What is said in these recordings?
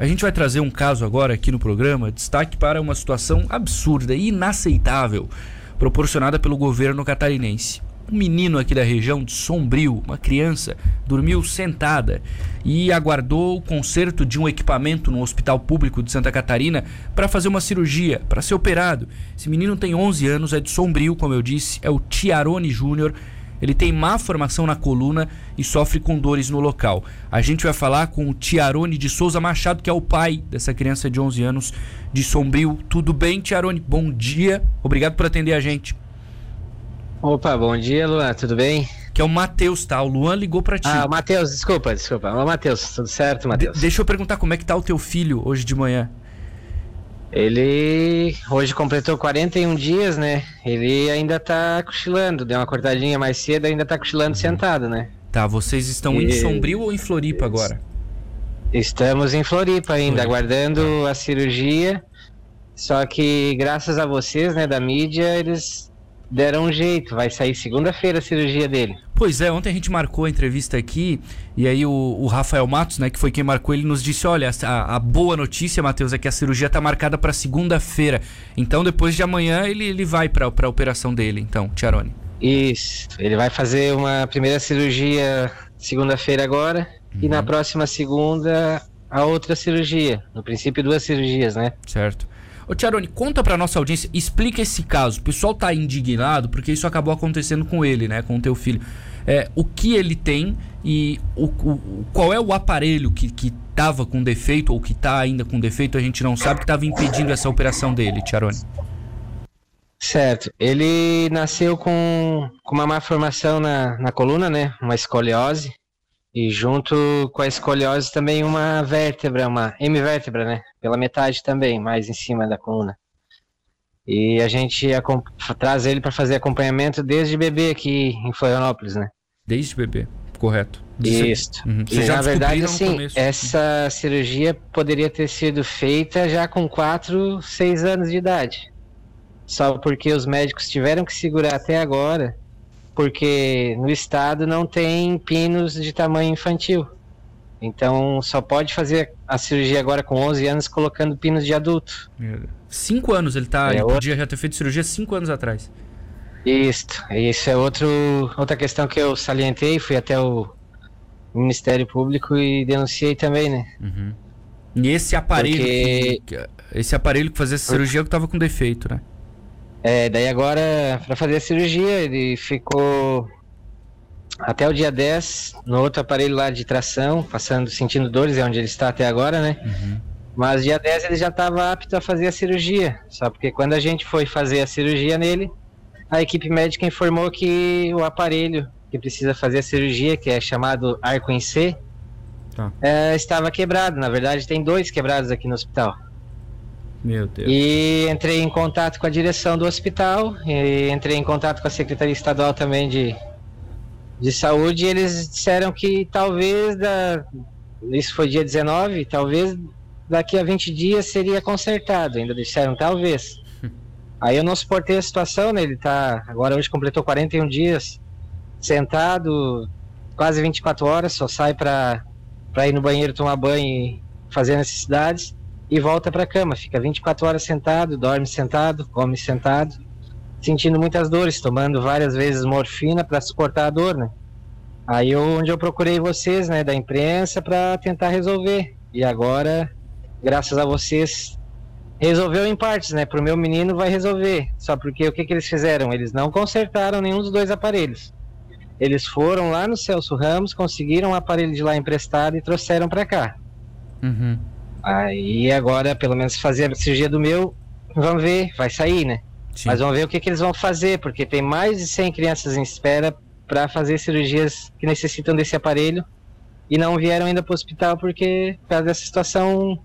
A gente vai trazer um caso agora aqui no programa, destaque para uma situação absurda e inaceitável proporcionada pelo governo catarinense. Um menino aqui da região de Sombrio, uma criança, dormiu sentada e aguardou o conserto de um equipamento no Hospital Público de Santa Catarina para fazer uma cirurgia, para ser operado. Esse menino tem 11 anos, é de Sombrio, como eu disse, é o Tiarone Júnior. Ele tem má formação na coluna e sofre com dores no local. A gente vai falar com o Tiarone de Souza Machado, que é o pai dessa criança de 11 anos de Sombrio. Tudo bem, Tiarone? Bom dia. Obrigado por atender a gente. Opa, bom dia, Luan, tudo bem? Que é o Matheus, tá? O Luan ligou pra ti. Ah, o Matheus, desculpa, desculpa. Ô, Matheus, tudo certo, Matheus? De deixa eu perguntar como é que tá o teu filho hoje de manhã. Ele hoje completou 41 dias, né? Ele ainda tá cochilando, deu uma cortadinha mais cedo, ainda tá cochilando sentado, né? Tá, vocês estão e... em Sombrio ou em Floripa agora? Estamos em Floripa ainda, Floripa. aguardando a cirurgia. Só que graças a vocês, né, da mídia, eles deram um jeito, vai sair segunda-feira a cirurgia dele. Pois é, ontem a gente marcou a entrevista aqui e aí o, o Rafael Matos, né, que foi quem marcou, ele nos disse: olha, a, a boa notícia, Matheus, é que a cirurgia está marcada para segunda-feira. Então depois de amanhã ele, ele vai para a operação dele, então, Tiarone. Isso, ele vai fazer uma primeira cirurgia segunda-feira agora uhum. e na uhum. próxima segunda a outra cirurgia. No princípio, duas cirurgias, né? Certo. Ô Tiarone, conta pra nossa audiência, explica esse caso. O pessoal tá indignado porque isso acabou acontecendo com ele, né? Com o teu filho. É, o que ele tem e o, o, qual é o aparelho que, que tava com defeito ou que tá ainda com defeito, a gente não sabe, que tava impedindo essa operação dele, Tiarone. Certo. Ele nasceu com, com uma má formação na, na coluna, né? Uma escoliose. E junto com a escoliose também uma vértebra, uma hemivértebra, né? Pela metade também, mais em cima da coluna. E a gente traz ele para fazer acompanhamento desde bebê aqui em Florianópolis, né? Desde bebê, correto. Isso. Uhum. E na verdade, assim, essa cirurgia poderia ter sido feita já com 4, 6 anos de idade. Só porque os médicos tiveram que segurar até agora porque no estado não tem pinos de tamanho infantil. Então só pode fazer a cirurgia agora com 11 anos colocando pinos de adulto. Cinco anos ele tá. É ele outro... podia já ter feito cirurgia cinco anos atrás. Isso, isso é outro, outra questão que eu salientei, fui até o Ministério Público e denunciei também, né? Uhum. E esse aparelho, Porque... que, esse aparelho que fazia essa cirurgia que estava com defeito, né? É, daí agora, para fazer a cirurgia, ele ficou até o dia 10 no outro aparelho lá de tração, passando, sentindo dores, é onde ele está até agora, né? Uhum. Mas dia 10 ele já estava apto a fazer a cirurgia. Só porque quando a gente foi fazer a cirurgia nele, a equipe médica informou que o aparelho que precisa fazer a cirurgia, que é chamado arco em C, tá. é, estava quebrado. Na verdade, tem dois quebrados aqui no hospital. Meu Deus. E entrei em contato com a direção do hospital, entrei em contato com a Secretaria Estadual também de, de Saúde, eles disseram que talvez, da, isso foi dia 19, talvez daqui a 20 dias seria consertado, ainda disseram talvez. Aí eu não suportei a situação, né? Ele tá, agora hoje completou 41 dias, sentado, quase 24 horas, só sai para ir no banheiro tomar banho e fazer necessidades e volta para a cama. Fica 24 horas sentado, dorme sentado, come sentado, sentindo muitas dores, tomando várias vezes morfina para suportar a dor, né? Aí eu, onde eu procurei vocês, né, da imprensa, para tentar resolver. E agora, graças a vocês, resolveu em partes, né? Pro meu menino vai resolver. Só porque o que, que eles fizeram? Eles não consertaram nenhum dos dois aparelhos. Eles foram lá no Celso Ramos, conseguiram um aparelho de lá emprestado e trouxeram para cá. Uhum. Aí agora, pelo menos fazer a cirurgia do meu, vamos ver, vai sair, né? Sim. Mas vamos ver o que, que eles vão fazer, porque tem mais de 100 crianças em espera para fazer cirurgias que necessitam desse aparelho e não vieram ainda para o hospital porque por causa dessa situação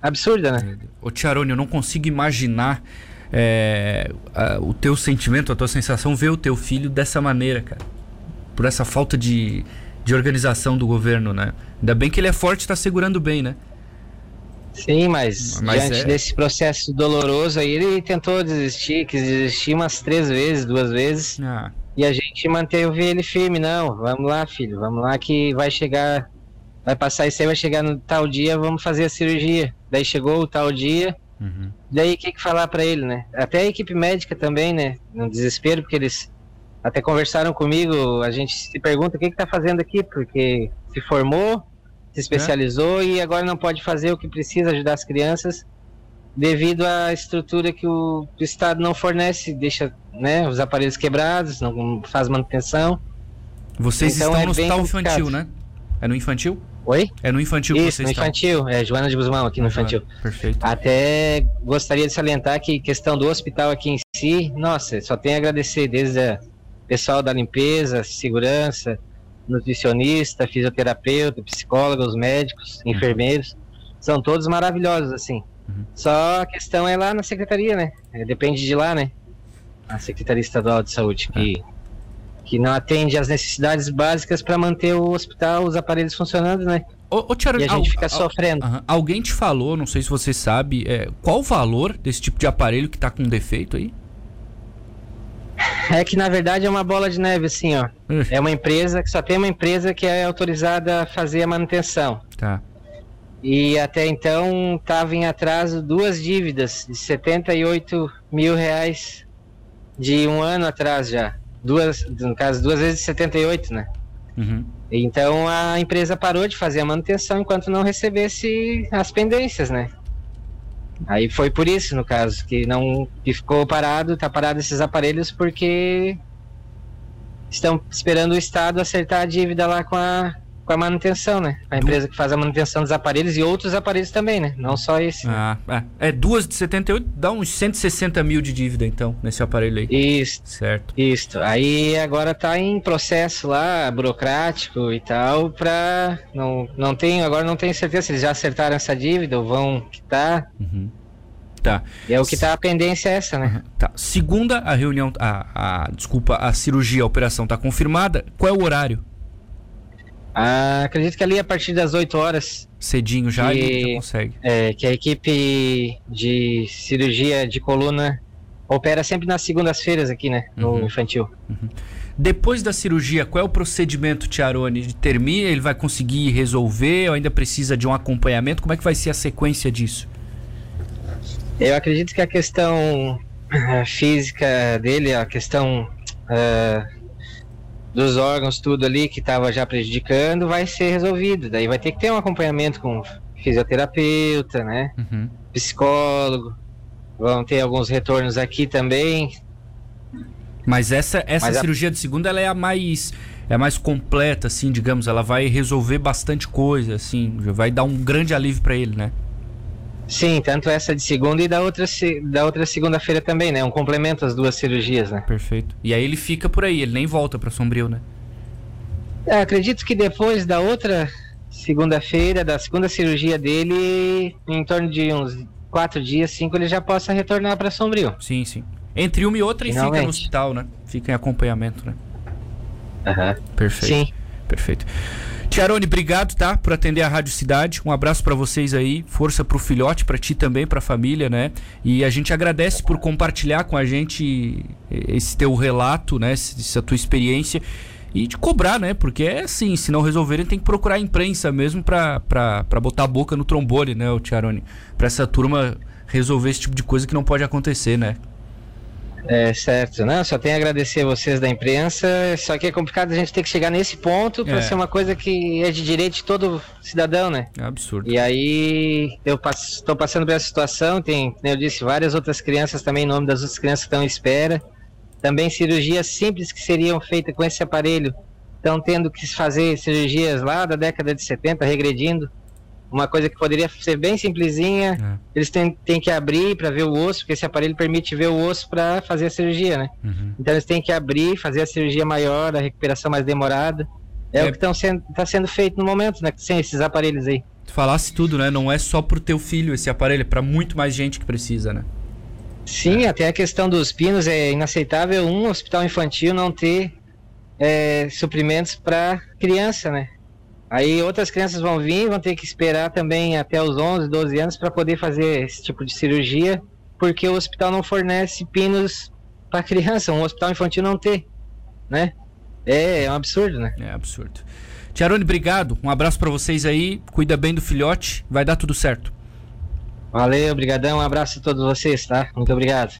absurda, né? Ô Tiarone, eu não consigo imaginar é, a, o teu sentimento, a tua sensação ver o teu filho dessa maneira, cara. Por essa falta de, de organização do governo, né? Ainda bem que ele é forte e está segurando bem, né? Sim, mas, mas diante é... desse processo doloroso aí, ele tentou desistir, quis desistir umas três vezes, duas vezes. Ah. E a gente manteve ele firme, não, vamos lá, filho, vamos lá que vai chegar vai passar isso aí, vai chegar no tal dia, vamos fazer a cirurgia. Daí chegou o tal dia, uhum. daí o que, que falar para ele, né? Até a equipe médica também, né? No desespero, porque eles até conversaram comigo, a gente se pergunta o que, que tá fazendo aqui, porque se formou, se especializou é. e agora não pode fazer o que precisa ajudar as crianças devido à estrutura que o, Estado não fornece, deixa né, os aparelhos quebrados, não faz manutenção. Vocês então, estão é no hospital infantil, né? É no infantil? Oi? É no infantil Isso, que vocês no estão. infantil, é Joana de Guzmão aqui no infantil. Perfeito. Até gostaria de salientar que questão do hospital aqui em si, nossa, só tenho a agradecer desde o pessoal da limpeza, segurança, nutricionista, fisioterapeuta, psicólogos, médicos, uhum. enfermeiros, são todos maravilhosos assim. Uhum. Só a questão é lá na secretaria, né? É, depende de lá, né? A Secretaria Estadual de Saúde, que, é. que não atende às necessidades básicas para manter o hospital, os aparelhos funcionando, né? Ô, ô, e a gente al, fica al, sofrendo. Al, alguém te falou, não sei se você sabe, é, qual o valor desse tipo de aparelho que está com defeito aí? É que na verdade é uma bola de neve, assim, ó. É uma empresa que só tem uma empresa que é autorizada a fazer a manutenção. Tá. E até então estava em atraso duas dívidas de 78 mil reais de um ano atrás já. Duas, no caso, duas vezes 78, né? Uhum. Então a empresa parou de fazer a manutenção enquanto não recebesse as pendências, né? Aí foi por isso, no caso, que não que ficou parado, tá parado esses aparelhos porque estão esperando o Estado acertar a dívida lá com a com a manutenção, né? A empresa que faz a manutenção dos aparelhos e outros aparelhos também, né? Não só esse. Ah, né? é. é. duas de 78 dá uns 160 mil de dívida, então, nesse aparelho aí. Isso. Certo. Isso. Aí agora tá em processo lá, burocrático e tal, pra. Não, não tenho, agora não tenho certeza se eles já acertaram essa dívida ou vão quitar. Uhum. Tá. E é o que tá a pendência é essa, né? Tá. Segunda, a reunião, a, a, desculpa, a cirurgia, a operação tá confirmada. Qual é o horário? Ah, acredito que ali a partir das 8 horas. Cedinho já, que, já consegue. É, que a equipe de cirurgia de coluna opera sempre nas segundas-feiras aqui, né? No uhum. infantil. Uhum. Depois da cirurgia, qual é o procedimento, Tiarone? Termina, ele vai conseguir resolver ou ainda precisa de um acompanhamento? Como é que vai ser a sequência disso? Eu acredito que a questão eh, física dele, a questão uh, dos órgãos, tudo ali que estava já prejudicando, vai ser resolvido. Daí vai ter que ter um acompanhamento com fisioterapeuta, né? Uhum. Psicólogo. Vão ter alguns retornos aqui também. Mas essa, essa Mas cirurgia a... de segunda ela é a mais é mais completa, assim, digamos. Ela vai resolver bastante coisa, assim. Vai dar um grande alívio para ele, né? Sim, tanto essa de segunda e da outra, da outra segunda-feira também, né? Um complemento às duas cirurgias, né? Perfeito. E aí ele fica por aí, ele nem volta para Sombrio, né? É, acredito que depois da outra segunda-feira, da segunda cirurgia dele, em torno de uns quatro dias, cinco, ele já possa retornar para Sombrio. Sim, sim. Entre uma e outra e fica no hospital, né? Fica em acompanhamento, né? Aham. Uhum. Perfeito. Sim. Perfeito. Tiarone, obrigado, tá? Por atender a Rádio Cidade. Um abraço para vocês aí. Força pro filhote, para ti também, pra família, né? E a gente agradece por compartilhar com a gente esse teu relato, né? Essa tua experiência. E de cobrar, né? Porque é assim, se não resolverem, tem que procurar a imprensa mesmo pra botar a boca no trombone, né, o Tiarone? Pra essa turma resolver esse tipo de coisa que não pode acontecer, né? É, certo. Não, só tenho a agradecer a vocês da imprensa. Só que é complicado a gente ter que chegar nesse ponto para é. ser uma coisa que é de direito de todo cidadão, né? É absurdo. E aí eu estou passando por essa situação. Tem, como eu disse, várias outras crianças também, em nome das outras crianças que estão em espera. Também cirurgias simples que seriam feitas com esse aparelho. Estão tendo que fazer cirurgias lá da década de 70, regredindo uma coisa que poderia ser bem simplesinha, é. eles têm, têm que abrir para ver o osso, porque esse aparelho permite ver o osso para fazer a cirurgia, né? Uhum. Então eles têm que abrir, fazer a cirurgia maior, a recuperação mais demorada. É, é. o que está sendo, tá sendo feito no momento, né? Sem esses aparelhos aí. Tu falasse tudo, né? Não é só pro teu filho esse aparelho, é para muito mais gente que precisa, né? Sim, é. até a questão dos pinos é inaceitável um hospital infantil não ter é, suprimentos para criança, né? Aí outras crianças vão vir, vão ter que esperar também até os 11, 12 anos para poder fazer esse tipo de cirurgia, porque o hospital não fornece pinos para criança, um hospital infantil não ter, né? É, é um absurdo, né? É absurdo. Tiarone, obrigado. Um abraço para vocês aí. Cuida bem do filhote. Vai dar tudo certo. Valeu, obrigadão. Um abraço a todos vocês, tá? Muito obrigado.